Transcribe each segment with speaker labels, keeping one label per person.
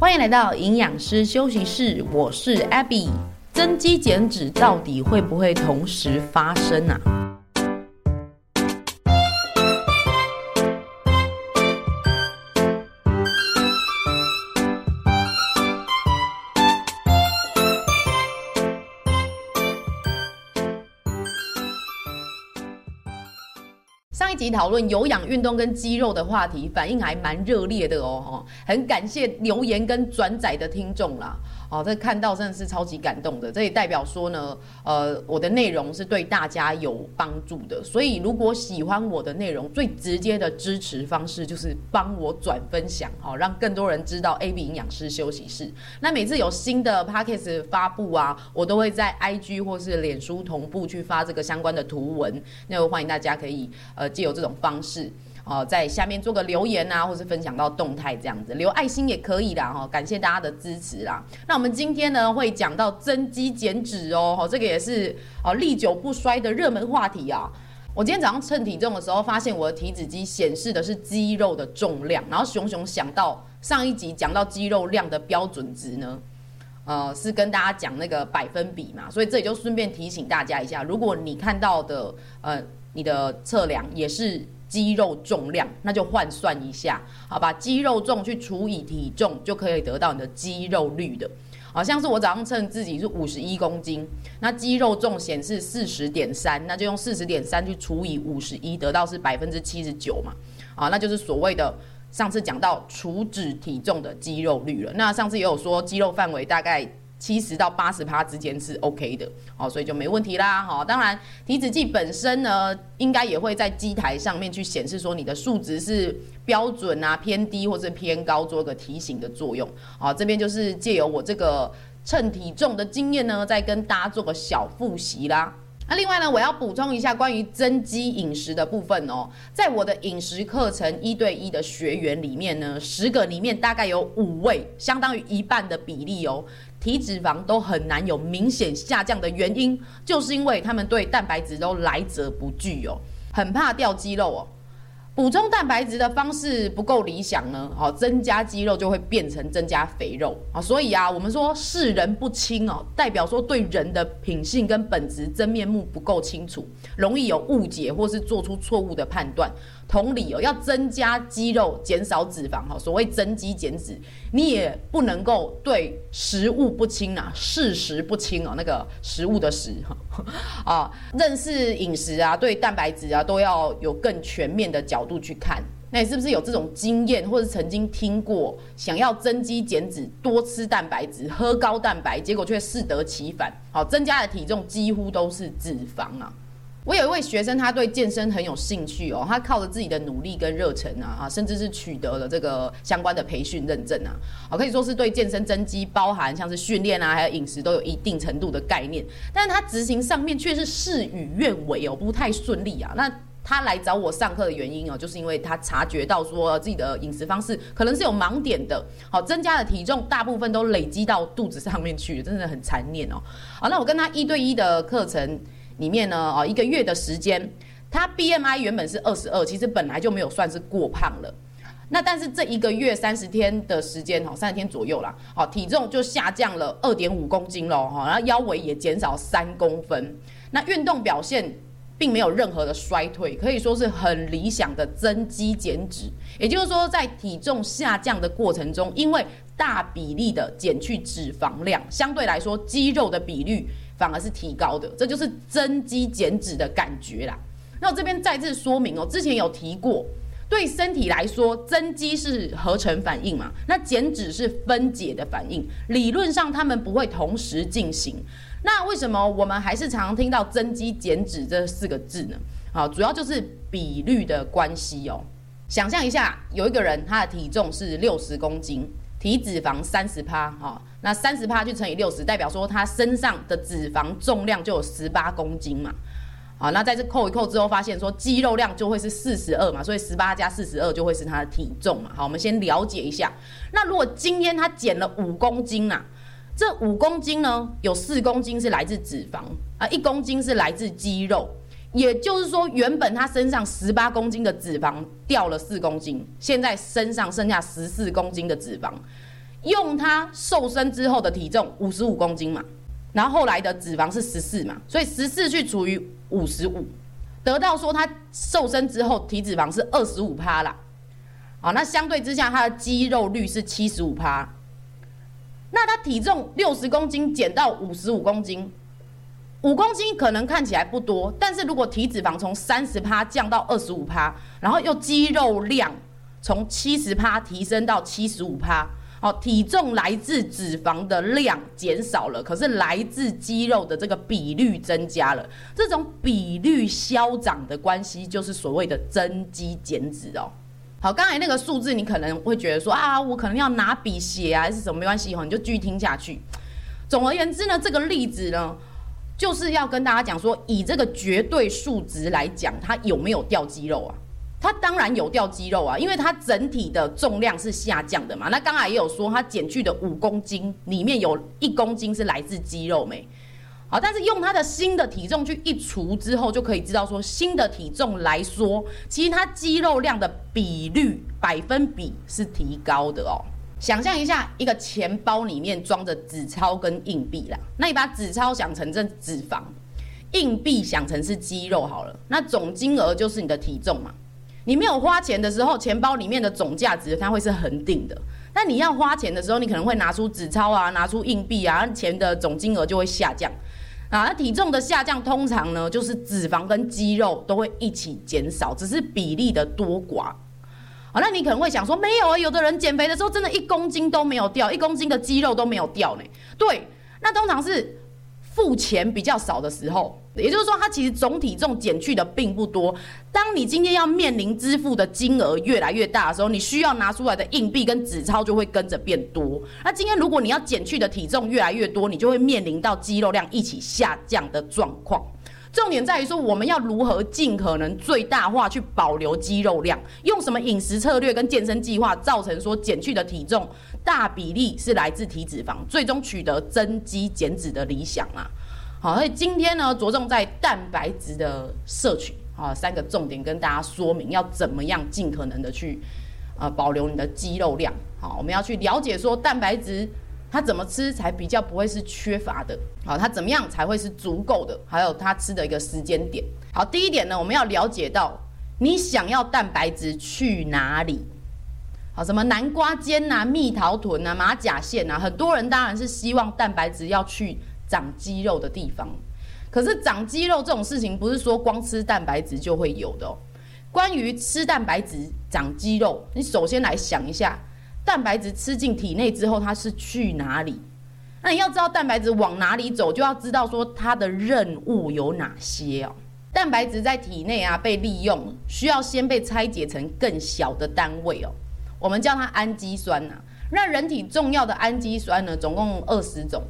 Speaker 1: 欢迎来到营养师休息室，我是 Abby。增肌减脂到底会不会同时发生啊？集讨论有氧运动跟肌肉的话题，反应还蛮热烈的哦，很感谢留言跟转载的听众啦。哦，这看到真的是超级感动的，这也代表说呢，呃，我的内容是对大家有帮助的。所以如果喜欢我的内容，最直接的支持方式就是帮我转分享，好，让更多人知道 A B 营养师休息室。那每次有新的 Podcast 发布啊，我都会在 IG 或是脸书同步去发这个相关的图文，那我欢迎大家可以呃借由这种方式。哦，在下面做个留言啊，或是分享到动态这样子，留爱心也可以啦哈。感谢大家的支持啦。那我们今天呢会讲到增肌减脂哦，这个也是哦历久不衰的热门话题啊。我今天早上称体重的时候，发现我的体脂机显示的是肌肉的重量，然后熊熊想到上一集讲到肌肉量的标准值呢，呃，是跟大家讲那个百分比嘛，所以这里就顺便提醒大家一下，如果你看到的呃你的测量也是。肌肉重量，那就换算一下，好吧？肌肉重去除以体重，就可以得到你的肌肉率的。好像是我早上称自己是五十一公斤，那肌肉重显示四十点三，那就用四十点三去除以五十一，得到是百分之七十九嘛。啊，那就是所谓的上次讲到除脂体重的肌肉率了。那上次也有说肌肉范围大概。七十到八十趴之间是 OK 的，哦，所以就没问题啦，哈。当然，体脂计本身呢，应该也会在机台上面去显示说你的数值是标准啊、偏低或者偏高，做个提醒的作用。好，这边就是借由我这个称体重的经验呢，再跟大家做个小复习啦。那另外呢，我要补充一下关于增肌饮食的部分哦，在我的饮食课程一对一的学员里面呢，十个里面大概有五位，相当于一半的比例哦，体脂肪都很难有明显下降的原因，就是因为他们对蛋白质都来者不拒哦，很怕掉肌肉哦。补充蛋白质的方式不够理想呢，哦，增加肌肉就会变成增加肥肉啊，所以啊，我们说视人不清哦，代表说对人的品性跟本质真面目不够清楚，容易有误解或是做出错误的判断。同理哦，要增加肌肉，减少脂肪哈。所谓增肌减脂，你也不能够对食物不清啊，识食不清哦，那个食物的食哈 啊，认识饮食啊，对蛋白质啊，都要有更全面的角度去看。那你是不是有这种经验，或者曾经听过，想要增肌减脂，多吃蛋白质，喝高蛋白，结果却适得其反，好，增加的体重几乎都是脂肪啊。我有一位学生，他对健身很有兴趣哦，他靠着自己的努力跟热忱啊，啊，甚至是取得了这个相关的培训认证啊，好，可以说是对健身增肌，包含像是训练啊，还有饮食都有一定程度的概念，但是他执行上面却是事与愿违哦，不太顺利啊。那他来找我上课的原因哦，就是因为他察觉到说自己的饮食方式可能是有盲点的，好，增加的体重大部分都累积到肚子上面去了，真的很残念哦。好，那我跟他一对一的课程。里面呢，哦，一个月的时间，他 BMI 原本是二十二，其实本来就没有算是过胖了。那但是这一个月三十天的时间，哈，三十天左右啦，好，体重就下降了二点五公斤喽，哈，然后腰围也减少三公分。那运动表现并没有任何的衰退，可以说是很理想的增肌减脂。也就是说，在体重下降的过程中，因为大比例的减去脂肪量，相对来说肌肉的比率。反而是提高的，这就是增肌减脂的感觉啦。那我这边再次说明哦，之前有提过，对身体来说，增肌是合成反应嘛，那减脂是分解的反应，理论上他们不会同时进行。那为什么我们还是常常听到增肌减脂这四个字呢？啊，主要就是比率的关系哦。想象一下，有一个人他的体重是六十公斤。体脂肪三十趴，哈，那三十趴就乘以六十，代表说他身上的脂肪重量就有十八公斤嘛，好，那在这扣一扣之后，发现说肌肉量就会是四十二嘛，所以十八加四十二就会是他的体重嘛，好，我们先了解一下。那如果今天他减了五公斤呐，这五公斤呢，有四公斤是来自脂肪啊，一公斤是来自肌肉。也就是说，原本他身上十八公斤的脂肪掉了四公斤，现在身上剩下十四公斤的脂肪。用他瘦身之后的体重五十五公斤嘛，然后后来的脂肪是十四嘛，所以十四去除以五十五，得到说他瘦身之后体脂肪是二十五趴啦。好，那相对之下他的肌肉率是七十五趴，那他体重六十公斤减到五十五公斤，五公斤可能看起来不多，但是如果体脂肪从三十趴降到二十五趴，然后又肌肉量从七十趴提升到七十五趴。哦，体重来自脂肪的量减少了，可是来自肌肉的这个比率增加了。这种比率消长的关系，就是所谓的增肌减脂哦。好，刚才那个数字，你可能会觉得说啊，我可能要拿笔写啊，还是什么没关系哦，你就继续听下去。总而言之呢，这个例子呢，就是要跟大家讲说，以这个绝对数值来讲，它有没有掉肌肉啊？它当然有掉肌肉啊，因为它整体的重量是下降的嘛。那刚才也有说，它减去的五公斤里面有一公斤是来自肌肉没？好，但是用它的新的体重去一除之后，就可以知道说，新的体重来说，其实它肌肉量的比率百分比是提高的哦。想象一下，一个钱包里面装着纸钞跟硬币啦，那你把纸钞想成这脂肪，硬币想成是肌肉好了，那总金额就是你的体重嘛。你没有花钱的时候，钱包里面的总价值它会是恒定的。但你要花钱的时候，你可能会拿出纸钞啊，拿出硬币啊，钱的总金额就会下降。啊，那体重的下降通常呢，就是脂肪跟肌肉都会一起减少，只是比例的多寡。好，那你可能会想说，没有啊，有的人减肥的时候真的一公斤都没有掉，一公斤的肌肉都没有掉呢。对，那通常是。付钱比较少的时候，也就是说，它其实总体重减去的并不多。当你今天要面临支付的金额越来越大的时候，你需要拿出来的硬币跟纸钞就会跟着变多。那今天如果你要减去的体重越来越多，你就会面临到肌肉量一起下降的状况。重点在于说，我们要如何尽可能最大化去保留肌肉量，用什么饮食策略跟健身计划，造成说减去的体重大比例是来自体脂肪，最终取得增肌减脂的理想啊。好，所以今天呢，着重在蛋白质的摄取啊，三个重点跟大家说明，要怎么样尽可能的去呃保留你的肌肉量。好，我们要去了解说蛋白质。他怎么吃才比较不会是缺乏的？好，他怎么样才会是足够的？还有他吃的一个时间点。好，第一点呢，我们要了解到你想要蛋白质去哪里？好，什么南瓜尖啊、蜜桃臀啊、马甲线啊，很多人当然是希望蛋白质要去长肌肉的地方。可是长肌肉这种事情，不是说光吃蛋白质就会有的哦。关于吃蛋白质长肌肉，你首先来想一下。蛋白质吃进体内之后，它是去哪里？那你要知道蛋白质往哪里走，就要知道说它的任务有哪些哦。蛋白质在体内啊被利用，需要先被拆解成更小的单位哦，我们叫它氨基酸呐。那人体重要的氨基酸呢，总共二十种。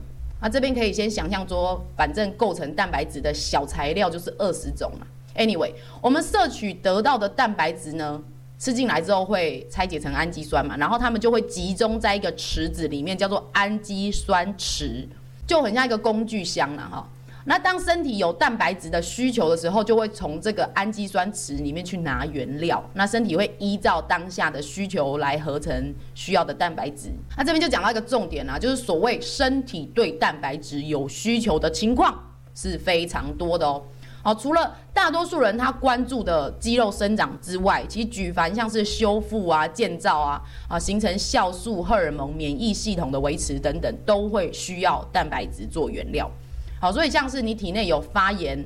Speaker 1: 那这边可以先想象说，反正构成蛋白质的小材料就是二十种嘛。Anyway，我们摄取得到的蛋白质呢，吃进来之后会拆解成氨基酸嘛，然后它们就会集中在一个池子里面，叫做氨基酸池，就很像一个工具箱了哈。那当身体有蛋白质的需求的时候，就会从这个氨基酸池里面去拿原料，那身体会依照当下的需求来合成需要的蛋白质。那这边就讲到一个重点啦，就是所谓身体对蛋白质有需求的情况是非常多的哦。好，除了大多数人他关注的肌肉生长之外，其实举凡像是修复啊、建造啊、啊形成酵素、荷尔蒙、免疫系统的维持等等，都会需要蛋白质做原料。好，所以像是你体内有发炎、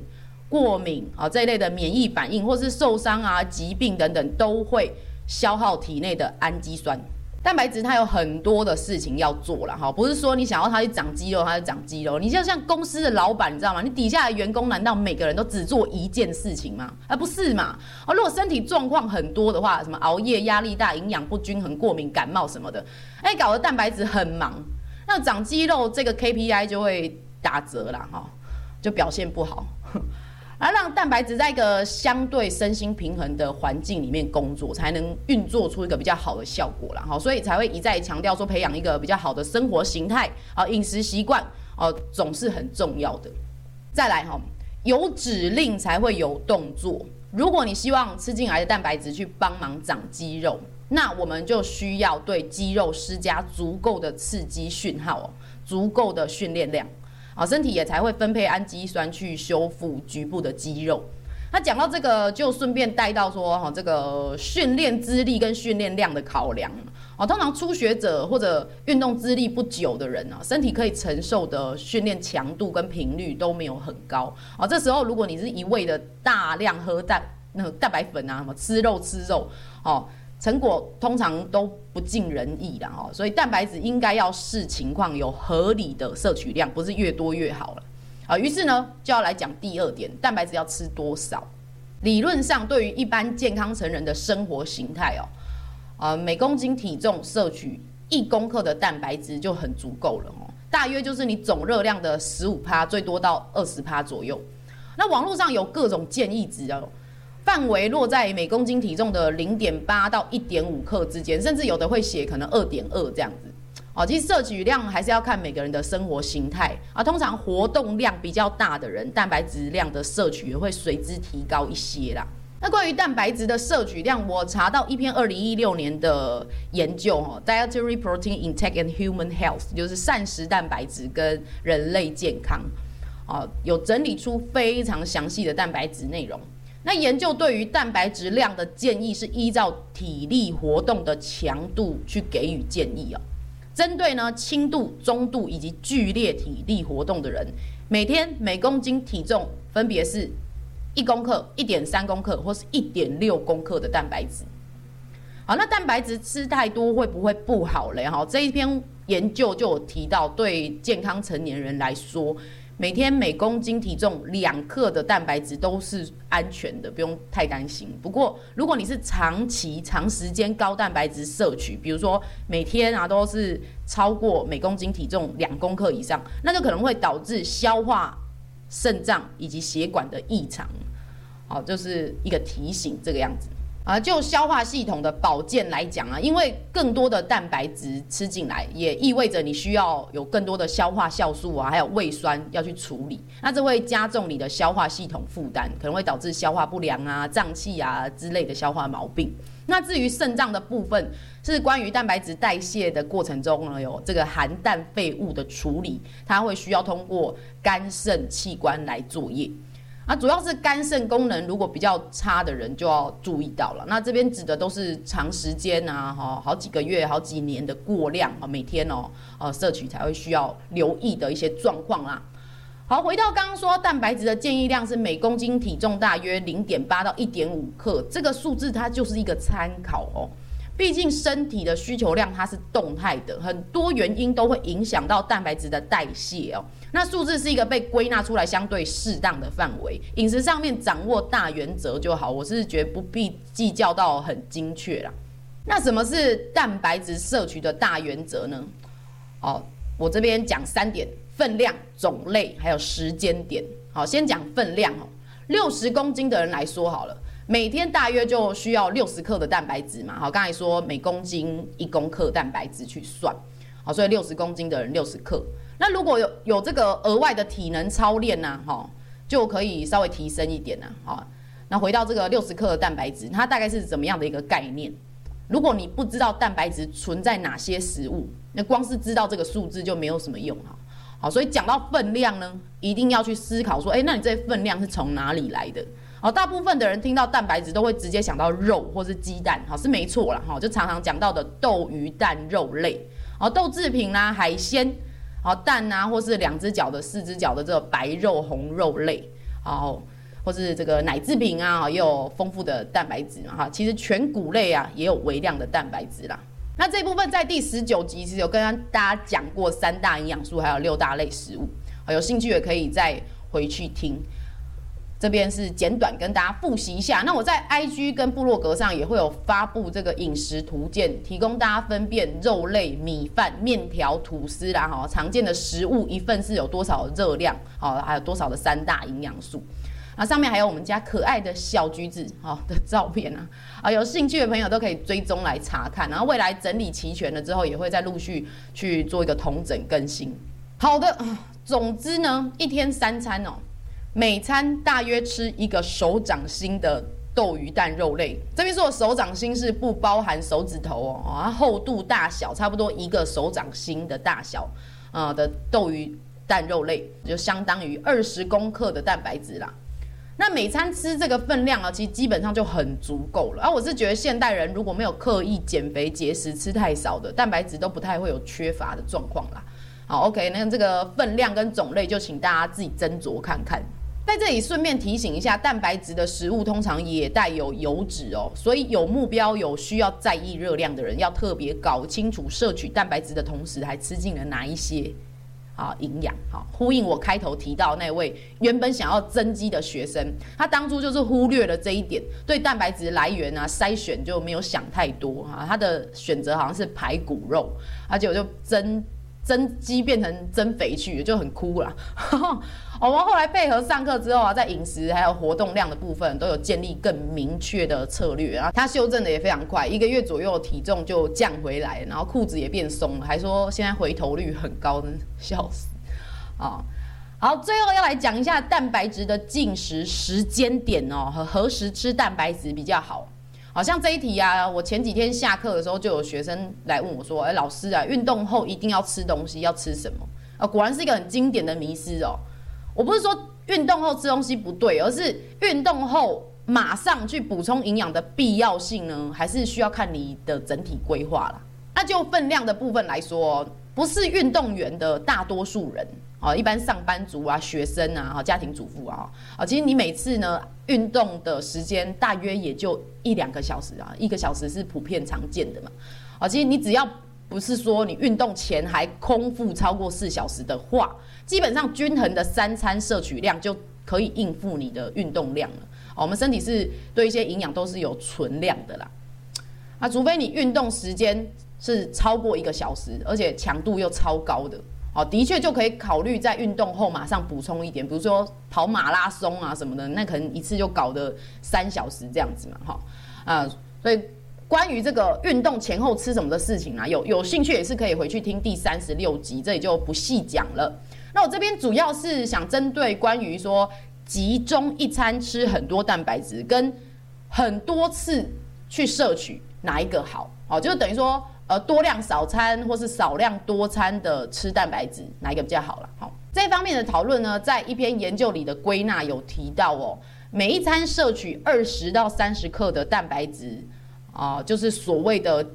Speaker 1: 过敏啊这一类的免疫反应，或是受伤啊、疾病等等，都会消耗体内的氨基酸。蛋白质它有很多的事情要做了哈，不是说你想要它去长肌肉，它就长肌肉。你就像公司的老板，你知道吗？你底下的员工难道每个人都只做一件事情吗？而不是嘛？哦，如果身体状况很多的话，什么熬夜、压力大、营养不均衡、过敏、感冒什么的，哎，搞得蛋白质很忙，那长肌肉这个 KPI 就会打折啦哈，就表现不好。而让蛋白质在一个相对身心平衡的环境里面工作，才能运作出一个比较好的效果啦。哈，所以才会一再强调说，培养一个比较好的生活形态啊，饮食习惯哦，总是很重要的。再来哈，有指令才会有动作。如果你希望吃进来的蛋白质去帮忙长肌肉，那我们就需要对肌肉施加足够的刺激讯号哦，足够的训练量啊，身体也才会分配氨基酸去修复局部的肌肉。那讲到这个，就顺便带到说哈，这个训练资历跟训练量的考量哦，通常初学者或者运动资历不久的人啊，身体可以承受的训练强度跟频率都没有很高啊。这时候如果你是一味的大量喝蛋那个蛋白粉啊，什么吃肉吃肉哦，成果通常都不尽人意的哦。所以蛋白质应该要视情况有合理的摄取量，不是越多越好了。啊，于是呢，就要来讲第二点，蛋白质要吃多少？理论上，对于一般健康成人的生活形态哦，呃，每公斤体重摄取一公克的蛋白质就很足够了哦，大约就是你总热量的十五趴，最多到二十趴左右。那网络上有各种建议值哦，范围落在每公斤体重的零点八到一点五克之间，甚至有的会写可能二点二这样子。哦，其实摄取量还是要看每个人的生活形态啊。通常活动量比较大的人，蛋白质量的摄取也会随之提高一些啦。那关于蛋白质的摄取量，我查到一篇二零一六年的研究哦，Dietary Protein Intake and Human Health，就是膳食蛋白质跟人类健康，哦，有整理出非常详细的蛋白质内容。那研究对于蛋白质量的建议是依照体力活动的强度去给予建议哦。针对呢轻度、中度以及剧烈体力活动的人，每天每公斤体重分别是一公克、一点三公克或是一点六公克的蛋白质。好，那蛋白质吃太多会不会不好嘞？哈，这一篇研究就有提到，对健康成年人来说。每天每公斤体重两克的蛋白质都是安全的，不用太担心。不过，如果你是长期、长时间高蛋白质摄取，比如说每天啊都是超过每公斤体重两公克以上，那就可能会导致消化、肾脏以及血管的异常。好，就是一个提醒，这个样子。啊，就消化系统的保健来讲啊，因为更多的蛋白质吃进来，也意味着你需要有更多的消化酵素啊，还有胃酸要去处理，那这会加重你的消化系统负担，可能会导致消化不良啊、胀气啊之类的消化毛病。那至于肾脏的部分，是关于蛋白质代谢的过程中呢，有这个含氮废物的处理，它会需要通过肝肾器官来作业。啊，主要是肝肾功能如果比较差的人就要注意到了。那这边指的都是长时间啊，哈，好几个月、好几年的过量啊，每天哦，呃，摄取才会需要留意的一些状况啦。好，回到刚刚说蛋白质的建议量是每公斤体重大约零点八到一点五克，这个数字它就是一个参考哦。毕竟身体的需求量它是动态的，很多原因都会影响到蛋白质的代谢哦。那数字是一个被归纳出来相对适当的范围，饮食上面掌握大原则就好。我是觉得不必计较到很精确啦。那什么是蛋白质摄取的大原则呢？哦，我这边讲三点：分量、种类，还有时间点。好，先讲分量哦。六十公斤的人来说好了。每天大约就需要六十克的蛋白质嘛，好，刚才说每公斤一公克蛋白质去算，好，所以六十公斤的人六十克。那如果有有这个额外的体能操练呢，哈，就可以稍微提升一点呢，好。那回到这个六十克的蛋白质，它大概是怎么样的一个概念？如果你不知道蛋白质存在哪些食物，那光是知道这个数字就没有什么用哈。好，所以讲到分量呢，一定要去思考说，哎，那你这分量是从哪里来的？好，大部分的人听到蛋白质都会直接想到肉或是鸡蛋，好，是没错啦，哈，就常常讲到的豆、鱼、蛋、肉类，好，豆制品啦、海鲜，好，蛋啊，或是两只脚的、四只脚的这个白肉、红肉类，好，或是这个奶制品啊，也有丰富的蛋白质嘛，哈，其实全谷类啊也有微量的蛋白质啦。那这部分在第十九集其实有跟大家讲过三大营养素，还有六大类食物，有兴趣也可以再回去听。这边是简短跟大家复习一下，那我在 IG 跟部落格上也会有发布这个饮食图鉴，提供大家分辨肉类、米饭、面条、吐司啦，哈，常见的食物一份是有多少热量，好，还有多少的三大营养素，啊，上面还有我们家可爱的小橘子，好的照片啊，啊，有兴趣的朋友都可以追踪来查看，然后未来整理齐全了之后，也会再陆续去做一个统整更新。好的，总之呢，一天三餐哦。每餐大约吃一个手掌心的豆鱼蛋肉类。这边说的手掌心是不包含手指头哦，它厚度大小差不多一个手掌心的大小啊、的豆鱼蛋肉类，就相当于二十公克的蛋白质啦。那每餐吃这个分量啊，其实基本上就很足够了。而、啊、我是觉得现代人如果没有刻意减肥节食，吃太少的蛋白质都不太会有缺乏的状况啦。好，OK，那这个分量跟种类就请大家自己斟酌看看。在这里顺便提醒一下，蛋白质的食物通常也带有油脂哦，所以有目标、有需要在意热量的人，要特别搞清楚摄取蛋白质的同时，还吃进了哪一些。啊，营养好，呼应我开头提到那位原本想要增肌的学生，他当初就是忽略了这一点，对蛋白质来源啊筛选就没有想太多啊，他的选择好像是排骨肉，而且我就增增肌变成增肥去，就很酷啦。我们后来配合上课之后啊，在饮食还有活动量的部分都有建立更明确的策略啊。他修正的也非常快，一个月左右体重就降回来，然后裤子也变松了，还说现在回头率很高，笑死啊！好，最后要来讲一下蛋白质的进食时间点哦，和何时吃蛋白质比较好。好像这一题啊，我前几天下课的时候就有学生来问我说：“哎，老师啊，运动后一定要吃东西，要吃什么？”啊，果然是一个很经典的迷思哦。我不是说运动后吃东西不对，而是运动后马上去补充营养的必要性呢，还是需要看你的整体规划啦。那就分量的部分来说，不是运动员的大多数人啊，一般上班族啊、学生啊、家庭主妇啊，啊，其实你每次呢运动的时间大约也就一两个小时啊，一个小时是普遍常见的嘛。啊，其实你只要不是说你运动前还空腹超过四小时的话。基本上均衡的三餐摄取量就可以应付你的运动量了。我们身体是对一些营养都是有存量的啦。啊，除非你运动时间是超过一个小时，而且强度又超高的，哦，的确就可以考虑在运动后马上补充一点，比如说跑马拉松啊什么的，那可能一次就搞得三小时这样子嘛，哈，啊，所以关于这个运动前后吃什么的事情啊，有有兴趣也是可以回去听第三十六集，这里就不细讲了。那我这边主要是想针对关于说集中一餐吃很多蛋白质，跟很多次去摄取哪一个好？哦，就等于说呃多量少餐或是少量多餐的吃蛋白质哪一个比较好了？好，这方面的讨论呢，在一篇研究里的归纳有提到哦，每一餐摄取二十到三十克的蛋白质啊，就是所谓的。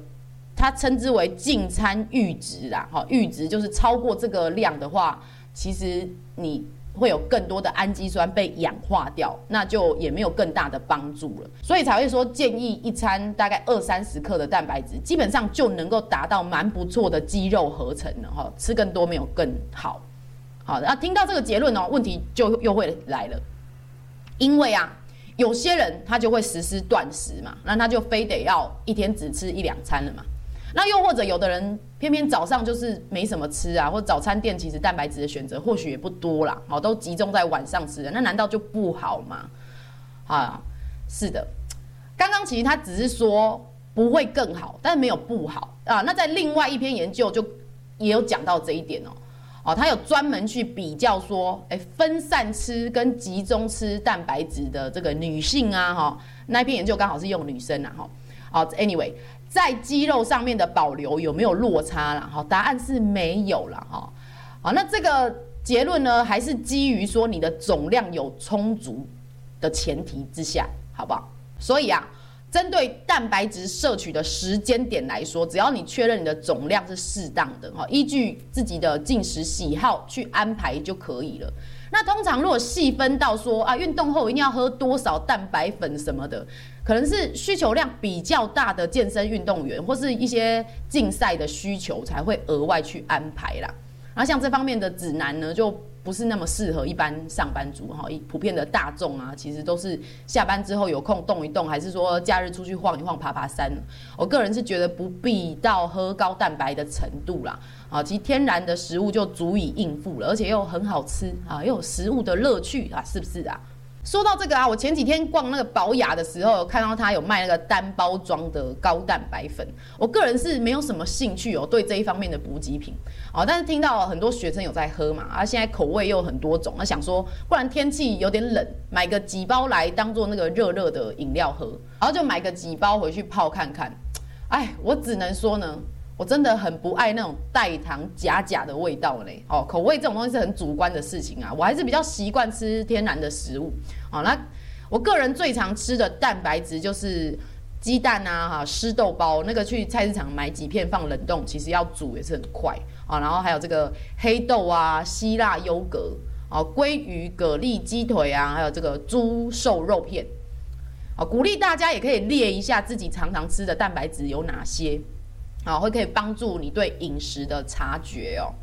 Speaker 1: 它称之为进餐阈值啦，哈，阈值就是超过这个量的话，其实你会有更多的氨基酸被氧化掉，那就也没有更大的帮助了，所以才会说建议一餐大概二三十克的蛋白质，基本上就能够达到蛮不错的肌肉合成了哈，吃更多没有更好，好，那听到这个结论哦，问题就又会来了，因为啊，有些人他就会实施断食嘛，那他就非得要一天只吃一两餐了嘛。那又或者有的人偏偏早上就是没什么吃啊，或早餐店其实蛋白质的选择或许也不多啦，哦，都集中在晚上吃的，那难道就不好吗？啊，是的，刚刚其实他只是说不会更好，但是没有不好啊。那在另外一篇研究就也有讲到这一点哦，哦，他有专门去比较说，哎，分散吃跟集中吃蛋白质的这个女性啊，哈，那一篇研究刚好是用女生啊，哈，好，anyway。在肌肉上面的保留有没有落差啦？哈，答案是没有了哈。好，那这个结论呢，还是基于说你的总量有充足的前提之下，好不好？所以啊，针对蛋白质摄取的时间点来说，只要你确认你的总量是适当的哈，依据自己的进食喜好去安排就可以了。那通常如果细分到说啊，运动后一定要喝多少蛋白粉什么的。可能是需求量比较大的健身运动员，或是一些竞赛的需求才会额外去安排啦。然后像这方面的指南呢，就不是那么适合一般上班族哈，普遍的大众啊，其实都是下班之后有空动一动，还是说假日出去晃一晃、爬爬山。我个人是觉得不必到喝高蛋白的程度啦，啊，其实天然的食物就足以应付了，而且又很好吃啊，又有食物的乐趣啊，是不是啊？说到这个啊，我前几天逛那个宝雅的时候，看到他有卖那个单包装的高蛋白粉。我个人是没有什么兴趣哦，对这一方面的补给品哦，但是听到很多学生有在喝嘛，啊，现在口味又很多种，那想说，不然天气有点冷，买个几包来当做那个热热的饮料喝，然后就买个几包回去泡看看。哎，我只能说呢。我真的很不爱那种代糖假假的味道嘞，哦，口味这种东西是很主观的事情啊，我还是比较习惯吃天然的食物，哦，那我个人最常吃的蛋白质就是鸡蛋啊，哈，湿豆包，那个去菜市场买几片放冷冻，其实要煮也是很快。啊，然后还有这个黑豆啊，希腊优格，哦，鲑鱼、蛤蜊、鸡腿啊，还有这个猪瘦肉片，哦，鼓励大家也可以列一下自己常常吃的蛋白质有哪些。好，会可以帮助你对饮食的察觉哦。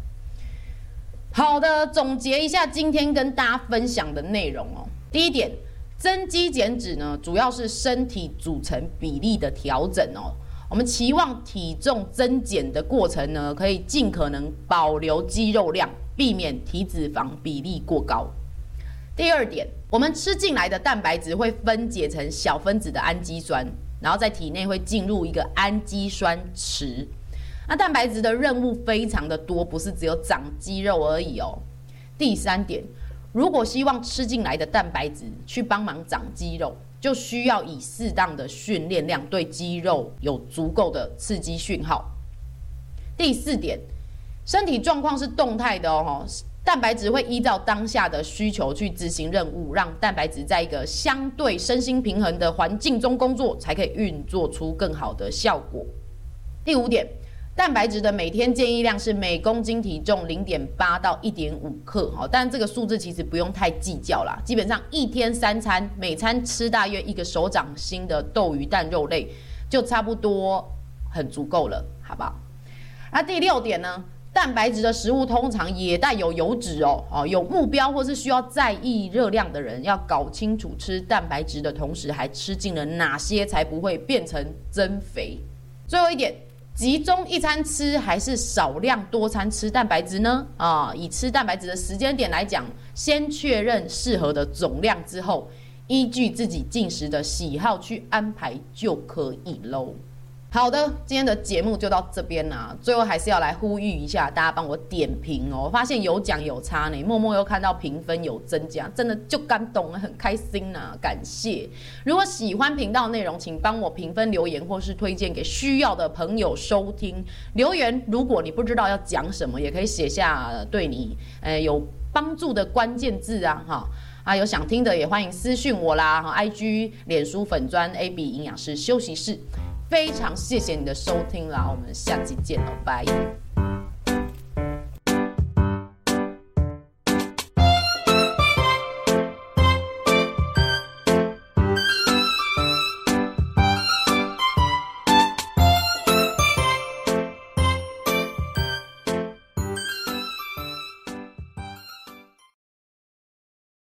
Speaker 1: 好的，总结一下今天跟大家分享的内容哦。第一点，增肌减脂呢，主要是身体组成比例的调整哦。我们期望体重增减的过程呢，可以尽可能保留肌肉量，避免体脂肪比例过高。第二点，我们吃进来的蛋白质会分解成小分子的氨基酸。然后在体内会进入一个氨基酸池，那蛋白质的任务非常的多，不是只有长肌肉而已哦。第三点，如果希望吃进来的蛋白质去帮忙长肌肉，就需要以适当的训练量对肌肉有足够的刺激讯号。第四点，身体状况是动态的哦。蛋白质会依照当下的需求去执行任务，让蛋白质在一个相对身心平衡的环境中工作，才可以运作出更好的效果。第五点，蛋白质的每天建议量是每公斤体重零点八到一点五克，哈，但这个数字其实不用太计较啦，基本上一天三餐，每餐吃大约一个手掌心的豆鱼蛋肉类，就差不多很足够了，好不好？那第六点呢？蛋白质的食物通常也带有油脂哦，哦，有目标或是需要在意热量的人，要搞清楚吃蛋白质的同时还吃进了哪些，才不会变成增肥。最后一点，集中一餐吃还是少量多餐吃蛋白质呢？啊，以吃蛋白质的时间点来讲，先确认适合的总量之后，依据自己进食的喜好去安排就可以喽。好的，今天的节目就到这边啦。最后还是要来呼吁一下，大家帮我点评哦。我发现有奖有差呢，默默又看到评分有增加，真的就感动了，很开心呐，感谢。如果喜欢频道内容，请帮我评分留言，或是推荐给需要的朋友收听。留言，如果你不知道要讲什么，也可以写下对你呃有帮助的关键字啊，哈啊，有想听的也欢迎私讯我啦，哈，IG、脸书粉专 AB 营养师休息室。非常谢谢你的收听啦，我们下期见喽，拜。